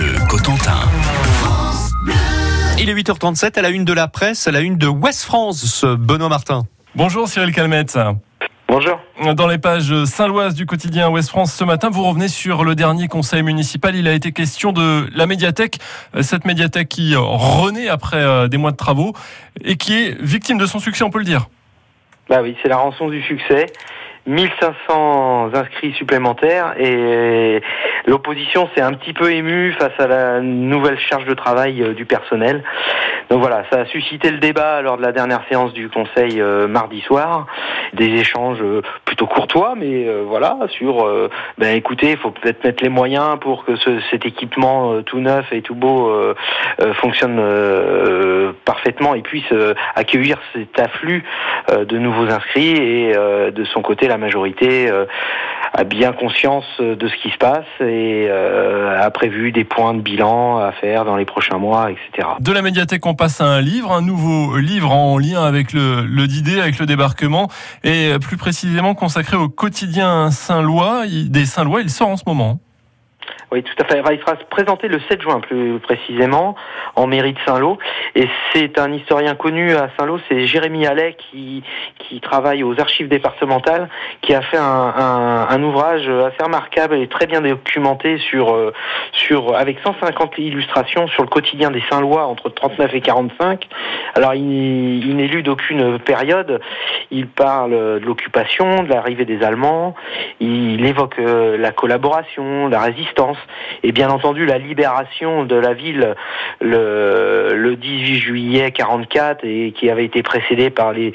Bleu Cotentin. Il est 8h37 à la une de la presse, à la une de West France, Benoît Martin. Bonjour Cyril Calmette. Bonjour. Dans les pages saint-loises du quotidien Ouest France ce matin, vous revenez sur le dernier conseil municipal. Il a été question de la médiathèque, cette médiathèque qui renaît après euh, des mois de travaux et qui est victime de son succès, on peut le dire. Bah oui, c'est la rançon du succès. 1500 inscrits supplémentaires et l'opposition s'est un petit peu émue face à la nouvelle charge de travail euh, du personnel. Donc voilà, ça a suscité le débat lors de la dernière séance du conseil euh, mardi soir, des échanges euh, courtois, mais voilà, sur, ben écoutez, il faut peut-être mettre les moyens pour que ce, cet équipement tout neuf et tout beau fonctionne parfaitement et puisse accueillir cet afflux de nouveaux inscrits et de son côté la majorité euh, a bien conscience de ce qui se passe et euh, a prévu des points de bilan à faire dans les prochains mois, etc. De la médiathèque, on passe à un livre, un nouveau livre en lien avec le, le DID, avec le débarquement, et plus précisément consacré au quotidien Saint-Lois. Des Saint-Lois, il sort en ce moment. Oui, tout à fait. Il sera présenté le 7 juin, plus précisément, en mairie de Saint-Lô. Et c'est un historien connu à Saint-Lô, c'est Jérémy Allais, qui, qui travaille aux archives départementales, qui a fait un, un, un, ouvrage assez remarquable et très bien documenté sur, euh, sur, avec 150 illustrations sur le quotidien des Saint-Lois entre 39 et 45. Alors, il, il n'est lu d'aucune période. Il parle de l'occupation, de l'arrivée des Allemands. Il évoque euh, la collaboration, la résistance et bien entendu la libération de la ville le, le 18 juillet 44 et qui avait été précédé par les,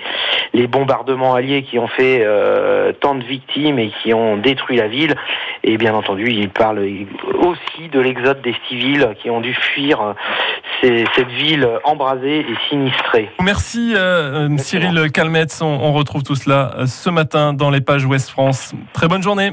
les bombardements alliés qui ont fait euh, tant de victimes et qui ont détruit la ville. Et bien entendu, il parle aussi de l'exode des civils qui ont dû fuir cette ville embrasée et sinistrée. Merci euh, euh Cyril Calmetz. On, on retrouve tout cela euh, ce matin dans les pages Ouest France. Très bonne journée.